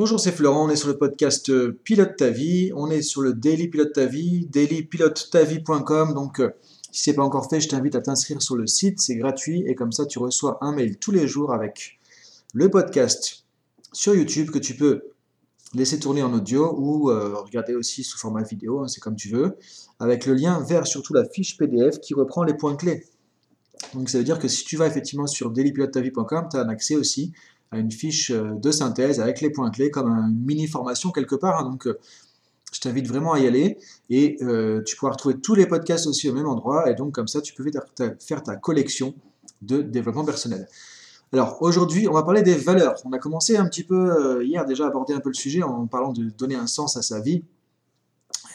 Bonjour, c'est Florent, on est sur le podcast euh, Pilote ta vie, on est sur le Daily Pilote ta vie, donc euh, si ce n'est pas encore fait, je t'invite à t'inscrire sur le site, c'est gratuit et comme ça tu reçois un mail tous les jours avec le podcast sur YouTube que tu peux laisser tourner en audio ou euh, regarder aussi sous format vidéo, hein, c'est comme tu veux, avec le lien vers surtout la fiche PDF qui reprend les points clés. Donc ça veut dire que si tu vas effectivement sur dailypilotetavie.com, tu as un accès aussi à une fiche euh, de synthèse avec les points clés comme une mini formation quelque part. Hein. donc, euh, je t'invite vraiment à y aller et euh, tu pourras retrouver tous les podcasts aussi au même endroit et donc comme ça, tu peux faire ta collection de développement personnel. Alors aujourd'hui, on va parler des valeurs. On a commencé un petit peu hier déjà à aborder un peu le sujet en parlant de donner un sens à sa vie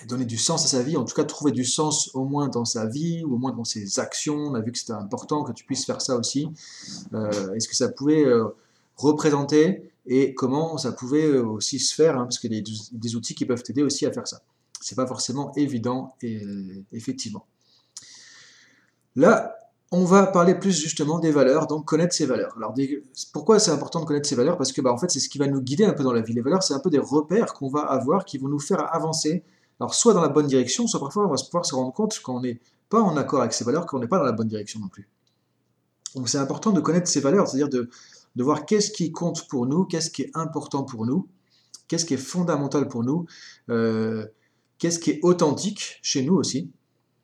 donner du sens à sa vie, en tout cas trouver du sens au moins dans sa vie, ou au moins dans ses actions. On a vu que c'était important que tu puisses faire ça aussi. Est-ce que ça pouvait représenter et comment ça pouvait euh, aussi se faire, hein, parce qu'il y a des, outils qui peuvent t'aider aussi à faire ça. C'est pas forcément évident, et, effectivement. Là, on va parler plus justement des valeurs, donc connaître ses valeurs. Alors, pourquoi c'est important de connaître ses valeurs? Parce que, bah, en fait, c'est ce qui va nous guider un peu dans la vie. Les valeurs, c'est un peu des repères qu'on va avoir qui vont nous faire avancer. Alors, soit dans la bonne direction, soit parfois on va pouvoir se rendre compte qu'on n'est pas en accord avec ces valeurs, qu'on n'est pas dans la bonne direction non plus. Donc, c'est important de connaître ses valeurs, c'est-à-dire de, de voir qu'est-ce qui compte pour nous, qu'est-ce qui est important pour nous, qu'est-ce qui est fondamental pour nous, euh, qu'est-ce qui est authentique chez nous aussi.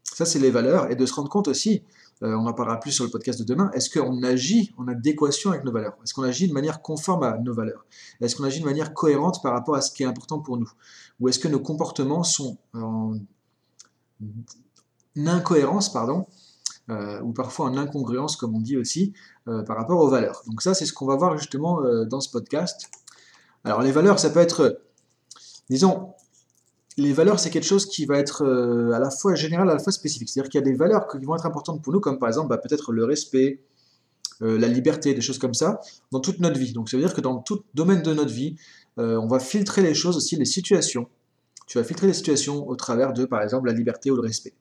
Ça, c'est les valeurs. Et de se rendre compte aussi, euh, on en parlera plus sur le podcast de demain, est-ce qu'on agit en adéquation avec nos valeurs? Est-ce qu'on agit de manière conforme à nos valeurs? Est-ce qu'on agit de manière cohérente par rapport à ce qui est important pour nous? Ou est-ce que nos comportements sont en incohérence, pardon, euh, ou parfois en incongruence, comme on dit aussi, euh, par rapport aux valeurs. Donc ça, c'est ce qu'on va voir justement euh, dans ce podcast. Alors les valeurs, ça peut être, disons, les valeurs, c'est quelque chose qui va être à la fois général, à la fois spécifique. C'est-à-dire qu'il y a des valeurs qui vont être importantes pour nous, comme par exemple bah, peut-être le respect, la liberté, des choses comme ça, dans toute notre vie. Donc ça veut dire que dans tout domaine de notre vie, on va filtrer les choses aussi, les situations. Tu vas filtrer les situations au travers de, par exemple, la liberté ou le respect.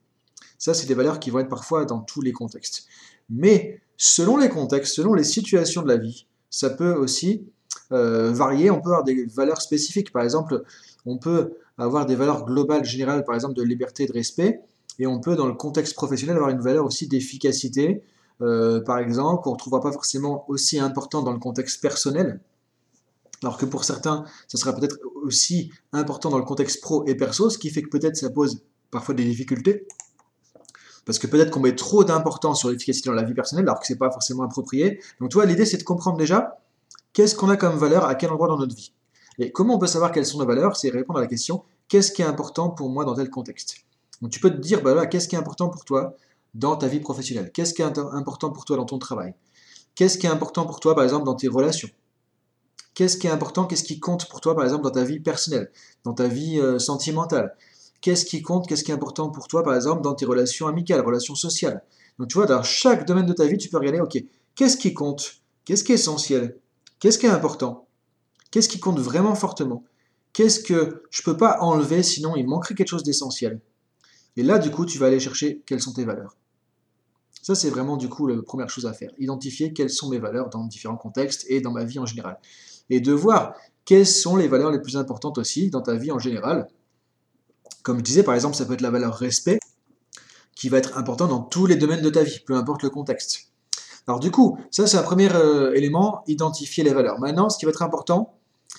Ça, c'est des valeurs qui vont être parfois dans tous les contextes. Mais selon les contextes, selon les situations de la vie, ça peut aussi euh, varier. On peut avoir des valeurs spécifiques. Par exemple, on peut avoir des valeurs globales, générales, par exemple de liberté de respect. Et on peut, dans le contexte professionnel, avoir une valeur aussi d'efficacité, euh, par exemple, qu'on ne retrouvera pas forcément aussi important dans le contexte personnel. Alors que pour certains, ça sera peut-être aussi important dans le contexte pro et perso, ce qui fait que peut-être ça pose parfois des difficultés. Parce que peut-être qu'on met trop d'importance sur l'efficacité dans la vie personnelle alors que ce n'est pas forcément approprié. Donc, toi, l'idée, c'est de comprendre déjà qu'est-ce qu'on a comme valeur à quel endroit dans notre vie? Et comment on peut savoir quelles sont nos valeurs? C'est répondre à la question qu'est-ce qui est important pour moi dans tel contexte? Donc, tu peux te dire bah, qu'est-ce qui est important pour toi dans ta vie professionnelle? Qu'est-ce qui est important pour toi dans ton travail? Qu'est-ce qui est important pour toi, par exemple, dans tes relations? Qu'est-ce qui est important, qu'est-ce qui compte pour toi, par exemple, dans ta vie personnelle, dans ta vie euh, sentimentale? Qu'est-ce qui compte, qu'est-ce qui est important pour toi, par exemple, dans tes relations amicales, relations sociales. Donc tu vois, dans chaque domaine de ta vie, tu peux regarder, ok, qu'est-ce qui compte, qu'est-ce qui est essentiel, qu'est-ce qui est important, qu'est-ce qui compte vraiment fortement, qu'est-ce que je ne peux pas enlever, sinon il manquerait quelque chose d'essentiel. Et là, du coup, tu vas aller chercher quelles sont tes valeurs. Ça, c'est vraiment, du coup, la première chose à faire. Identifier quelles sont mes valeurs dans différents contextes et dans ma vie en général. Et de voir quelles sont les valeurs les plus importantes aussi dans ta vie en général comme je disais, par exemple, ça peut être la valeur respect, qui va être important dans tous les domaines de ta vie, peu importe le contexte. Alors du coup, ça c'est un premier euh, élément, identifier les valeurs. Maintenant, ce qui va être important,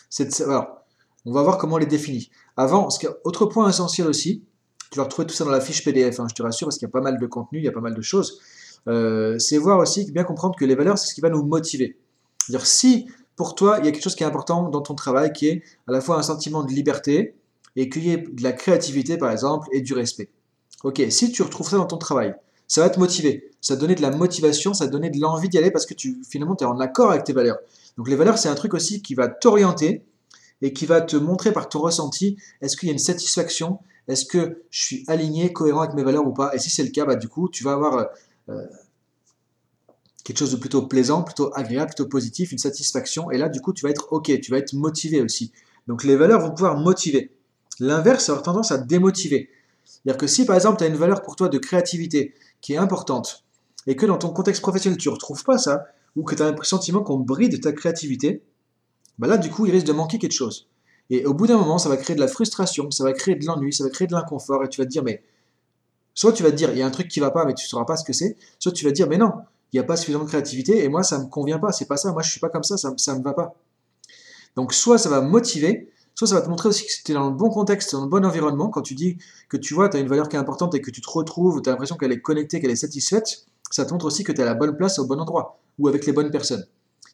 c'est de savoir, on va voir comment on les définit. Avant, ce autre point essentiel aussi, tu vas retrouver tout ça dans la fiche PDF, hein, je te rassure, parce qu'il y a pas mal de contenu, il y a pas mal de choses, euh, c'est voir aussi, bien comprendre que les valeurs, c'est ce qui va nous motiver. C'est-à-dire, si pour toi, il y a quelque chose qui est important dans ton travail, qui est à la fois un sentiment de liberté, et qu'il y ait de la créativité, par exemple, et du respect. Ok, si tu retrouves ça dans ton travail, ça va te motiver, ça va te donner de la motivation, ça va te donner de l'envie d'y aller parce que tu, finalement, tu es en accord avec tes valeurs. Donc les valeurs, c'est un truc aussi qui va t'orienter et qui va te montrer par ton ressenti, est-ce qu'il y a une satisfaction, est-ce que je suis aligné, cohérent avec mes valeurs ou pas. Et si c'est le cas, bah, du coup, tu vas avoir euh, quelque chose de plutôt plaisant, plutôt agréable, plutôt positif, une satisfaction. Et là, du coup, tu vas être OK, tu vas être motivé aussi. Donc les valeurs vont pouvoir motiver. L'inverse, ça aura tendance à démotiver. C'est-à-dire que si par exemple tu as une valeur pour toi de créativité qui est importante, et que dans ton contexte professionnel tu ne retrouves pas ça, ou que tu as le sentiment qu'on bride ta créativité, bah là, du coup, il risque de manquer quelque chose. Et au bout d'un moment, ça va créer de la frustration, ça va créer de l'ennui, ça va créer de l'inconfort, et tu vas te dire, mais soit tu vas te dire, il y a un truc qui va pas, mais tu ne sauras pas ce que c'est, soit tu vas te dire, mais non, il n'y a pas suffisamment de créativité, et moi, ça ne me convient pas, c'est pas ça, moi, je suis pas comme ça, ça ne me va pas. Donc, soit ça va motiver, soit ça va te montrer aussi que tu es dans le bon contexte, dans le bon environnement, quand tu dis que tu vois, tu as une valeur qui est importante et que tu te retrouves, tu as l'impression qu'elle est connectée, qu'elle est satisfaite, ça te montre aussi que tu es à la bonne place, au bon endroit, ou avec les bonnes personnes.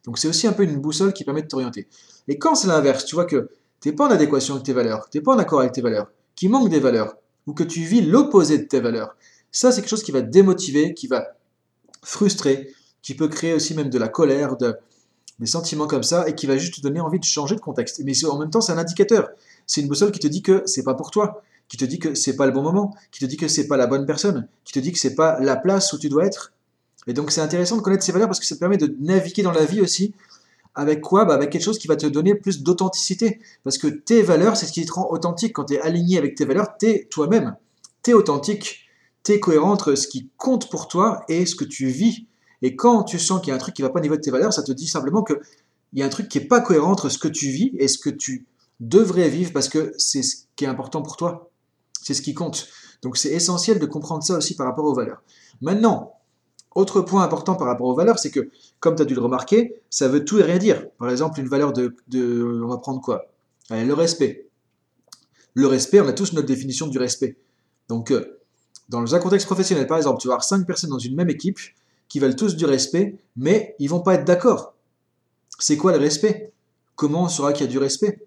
Donc c'est aussi un peu une boussole qui permet de t'orienter. Et quand c'est l'inverse, tu vois que tu n'es pas en adéquation avec tes valeurs, tu n'es pas en accord avec tes valeurs, qu'il manque des valeurs, ou que tu vis l'opposé de tes valeurs, ça c'est quelque chose qui va démotiver, qui va frustrer, qui peut créer aussi même de la colère, des sentiments comme ça, et qui va juste te donner envie de changer de contexte. Mais en même temps, c'est un indicateur. C'est une boussole qui te dit que c'est pas pour toi, qui te dit que c'est pas le bon moment, qui te dit que c'est pas la bonne personne, qui te dit que c'est pas la place où tu dois être. Et donc c'est intéressant de connaître ces valeurs parce que ça te permet de naviguer dans la vie aussi. Avec quoi? Bah Avec quelque chose qui va te donner plus d'authenticité. Parce que tes valeurs, c'est ce qui te rend authentique. Quand tu es aligné avec tes valeurs, tu es toi-même. Tu es authentique. Tu es cohérent entre ce qui compte pour toi et ce que tu vis. Et quand tu sens qu'il y a un truc qui ne va pas au niveau de tes valeurs, ça te dit simplement qu'il y a un truc qui n'est pas cohérent entre ce que tu vis et ce que tu devrais vivre parce que c'est ce qui est important pour toi. C'est ce qui compte. Donc c'est essentiel de comprendre ça aussi par rapport aux valeurs. Maintenant, autre point important par rapport aux valeurs, c'est que, comme tu as dû le remarquer, ça veut tout et rien dire. Par exemple, une valeur de... on va prendre quoi? Le respect. Le respect, on a tous notre définition du respect. Donc, euh, dans un contexte professionnel, par exemple, tu vas avoir cinq personnes dans une même équipe qui veulent tous du respect, mais ils vont pas être d'accord. C'est quoi le respect? Comment on saura qu'il y a du respect?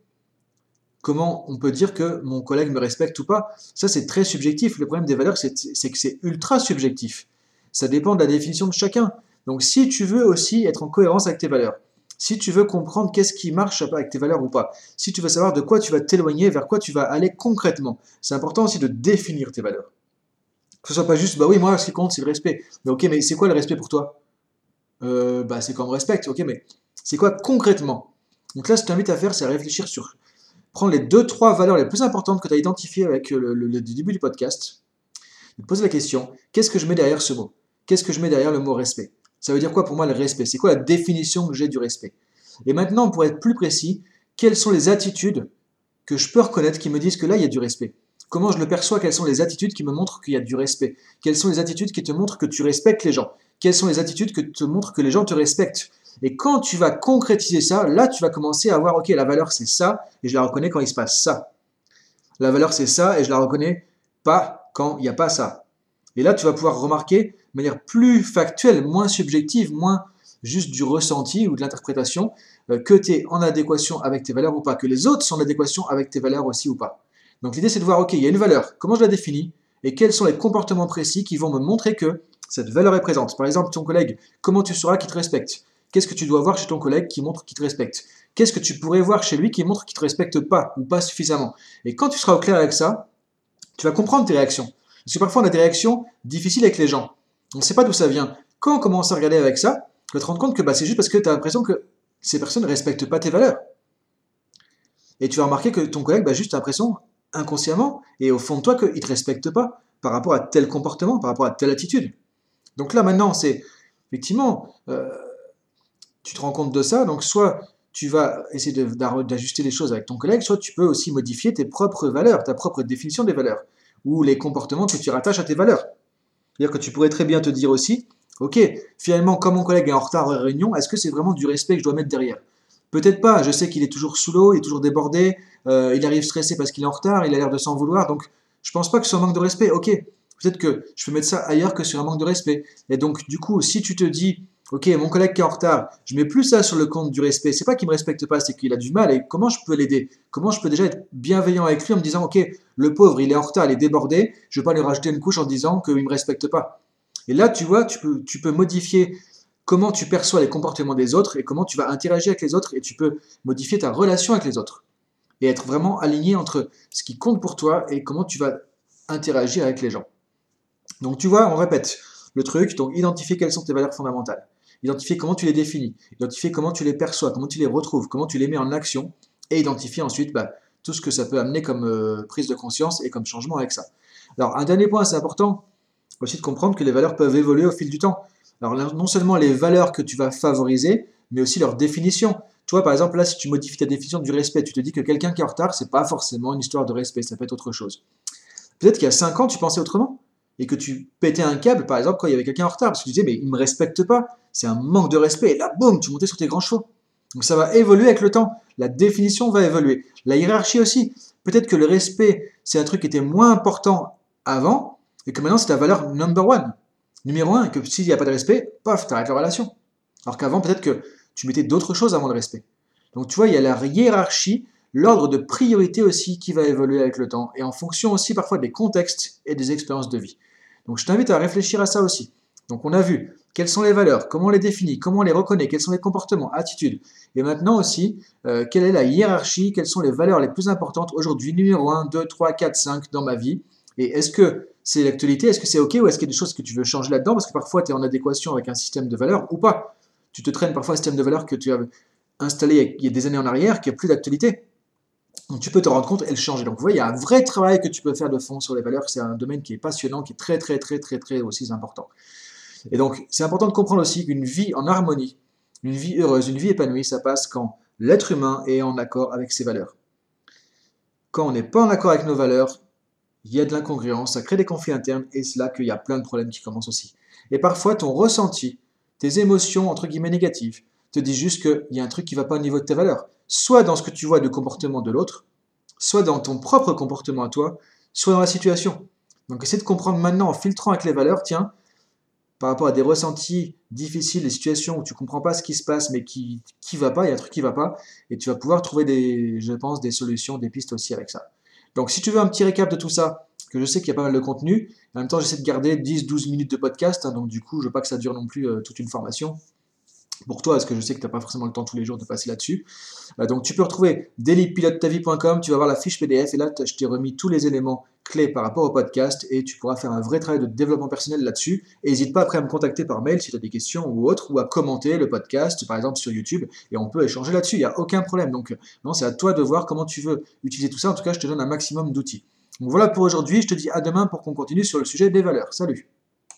Comment on peut dire que mon collègue me respecte ou pas? Ça, c'est très subjectif. Le problème des valeurs, c'est que c'est ultra subjectif. Ça dépend de la définition de chacun. Donc si tu veux aussi être en cohérence avec tes valeurs, si tu veux comprendre qu'est-ce qui marche avec tes valeurs ou pas, si tu veux savoir de quoi tu vas t'éloigner, vers quoi tu vas aller concrètement, c'est important aussi de définir tes valeurs. Que ce soit pas juste, bah oui, moi, ce qui compte, c'est le respect. Mais ok, mais c'est quoi le respect pour toi? Euh, Bah, c'est qu'on me respecte, ok, mais c'est quoi concrètement? Donc là, ce que je t'invite à faire, c'est à réfléchir sur, prendre les deux, trois valeurs les plus importantes que tu as identifiées avec le, le début du podcast, poser la question, qu'est-ce que je mets derrière ce mot? Qu'est-ce que je mets derrière le mot respect? Ça veut dire quoi pour moi le respect? C'est quoi la définition que j'ai du respect? Et maintenant, pour être plus précis, quelles sont les attitudes que je peux reconnaître qui me disent que là, il y a du respect? Comment je le perçois? Quelles sont les attitudes qui me montrent qu'il y a du respect? Quelles sont les attitudes qui te montrent que tu respectes les gens? Quelles sont les attitudes qui te montrent que les gens te respectent? Et quand tu vas concrétiser ça, là, tu vas commencer à voir, ok, la valeur c'est ça, et je la reconnais quand il se passe ça. La valeur c'est ça, et je la reconnais pas quand il n'y a pas ça. Et là, tu vas pouvoir remarquer de manière plus factuelle, moins subjective, moins juste du ressenti ou de l'interprétation, euh, que tu es en adéquation avec tes valeurs ou pas, que les autres sont en adéquation avec tes valeurs aussi ou pas. Donc l'idée c'est de voir, ok, il y a une valeur, comment je la définis, et quels sont les comportements précis qui vont me montrer que cette valeur est présente? Par exemple, ton collègue, comment tu sauras qu'il te respecte? Qu'est-ce que tu dois voir chez ton collègue qui montre qu'il te respecte? Qu'est-ce que tu pourrais voir chez lui qui montre qu'il ne te respecte pas ou pas suffisamment? Et quand tu seras au clair avec ça, tu vas comprendre tes réactions. Parce que parfois on a des réactions difficiles avec les gens. On ne sait pas d'où ça vient. Quand on commence à regarder avec ça, tu vas te rendre compte que bah, c'est juste parce que tu as l'impression que ces personnes ne respectent pas tes valeurs. Et tu vas remarquer que ton collègue, bah, juste l'impression, inconsciemment, et au fond de toi, qu'il ne te respecte pas par rapport à tel comportement, par rapport à telle attitude. Donc là, maintenant, c'est effectivement, euh, tu te rends compte de ça, donc soit tu vas essayer d'ajuster les choses avec ton collègue, soit tu peux aussi modifier tes propres valeurs, ta propre définition des valeurs, ou les comportements que tu rattaches à tes valeurs. C'est-à-dire que tu pourrais très bien te dire aussi, ok, finalement, comme mon collègue est en retard à la réunion, est-ce que c'est vraiment du respect que je dois mettre derrière? Peut-être pas, je sais qu'il est toujours sous l'eau, il est toujours débordé, euh, il arrive stressé parce qu'il est en retard, il a l'air de s'en vouloir, donc je pense pas que ce soit un manque de respect. Ok, peut-être que je peux mettre ça ailleurs que sur un manque de respect. Et donc, du coup, si tu te dis, ok, mon collègue qui est en retard, je mets plus ça sur le compte du respect, c'est pas qu'il me respecte pas, c'est qu'il a du mal, et comment je peux l'aider? Comment je peux déjà être bienveillant avec lui en me disant, ok, le pauvre, il est en retard, il est débordé, je vais pas lui rajouter une couche en disant qu'il me respecte pas. Et là, tu vois, tu peux, tu peux modifier comment tu perçois les comportements des autres et comment tu vas interagir avec les autres et tu peux modifier ta relation avec les autres et être vraiment aligné entre ce qui compte pour toi et comment tu vas interagir avec les gens. Donc tu vois, on répète le truc, donc identifier quelles sont tes valeurs fondamentales, identifier comment tu les définis, identifier comment tu les perçois, comment tu les retrouves, comment tu les mets en action et identifier ensuite bah, tout ce que ça peut amener comme euh, prise de conscience et comme changement avec ça. Alors, un dernier point, c'est important aussi de comprendre que les valeurs peuvent évoluer au fil du temps. Alors, non seulement les valeurs que tu vas favoriser, mais aussi leur définition. Toi, par exemple, là, si tu modifies ta définition du respect, tu te dis que quelqu'un qui est en retard, c'est pas forcément une histoire de respect, ça peut être autre chose. Peut-être qu'il y a 5 ans, tu pensais autrement et que tu pétais un câble, par exemple, quand il y avait quelqu'un en retard, parce que tu disais, mais il ne me respecte pas, c'est un manque de respect, et là, boum, tu montais sur tes grands chevaux. Donc ça va évoluer avec le temps, la définition va évoluer, la hiérarchie aussi. Peut-être que le respect, c'est un truc qui était moins important avant, et que maintenant c'est la valeur number one, numéro un, que s'il n'y a pas de respect, paf, tu arrêtes la relation. Alors qu'avant, peut-être que tu mettais d'autres choses avant le respect. Donc tu vois, il y a la hiérarchie, l'ordre de priorité aussi qui va évoluer avec le temps, et en fonction aussi parfois des contextes et des expériences de vie. Donc je t'invite à réfléchir à ça aussi. Donc on a vu quelles sont les valeurs, comment on les définit, comment on les reconnaît, quels sont les comportements, attitudes. Et maintenant aussi, euh, quelle est la hiérarchie, quelles sont les valeurs les plus importantes aujourd'hui, numéro 1, 2, 3, 4, 5 dans ma vie? Et est-ce que c'est l'actualité, est-ce que c'est OK ou est-ce qu'il y a des choses que tu veux changer là-dedans? Parce que parfois tu es en adéquation avec un système de valeurs ou pas. Tu te traînes parfois un système de valeurs que tu as installé il y a des années en arrière qui n'a plus d'actualité. Donc tu peux te rendre compte et le changer. Donc vous voyez, il y a un vrai travail que tu peux faire de fond sur les valeurs. C'est un domaine qui est passionnant, qui est très très très très très aussi important. Et donc c'est important de comprendre aussi qu'une vie en harmonie, une vie heureuse, une vie épanouie, ça passe quand l'être humain est en accord avec ses valeurs. Quand on n'est pas en accord avec nos valeurs, il y a de l'incongruence, ça crée des conflits internes et c'est là qu'il y a plein de problèmes qui commencent aussi. Et parfois ton ressenti, tes émotions entre guillemets négatives, te disent juste qu'il y a un truc qui ne va pas au niveau de tes valeurs soit dans ce que tu vois de comportement de l'autre, soit dans ton propre comportement à toi, soit dans la situation. Donc essaie de comprendre maintenant en filtrant avec les valeurs, tiens, par rapport à des ressentis difficiles, des situations où tu comprends pas ce qui se passe, mais qui ne va pas, il y a un truc qui va pas, et tu vas pouvoir trouver des, je pense, des solutions, des pistes aussi avec ça. Donc si tu veux un petit récap de tout ça, que je sais qu'il y a pas mal de contenu, en même temps j'essaie de garder 10-12 minutes de podcast, hein, donc du coup je veux pas que ça dure non plus euh, toute une formation pour toi, parce que je sais que tu n'as pas forcément le temps tous les jours de passer là-dessus. Euh, donc tu peux retrouver dailypilotetavie.com, tu vas voir la fiche PDF et là je t'ai remis tous les éléments clés par rapport au podcast et tu pourras faire un vrai travail de développement personnel là-dessus. N'hésite pas après à me contacter par mail si tu as des questions ou autres, ou à commenter le podcast par exemple sur YouTube et on peut échanger là-dessus, il n'y a aucun problème. Donc non, c'est à toi de voir comment tu veux utiliser tout ça. En tout cas, je te donne un maximum d'outils. Donc voilà pour aujourd'hui, je te dis à demain pour qu'on continue sur le sujet des valeurs. Salut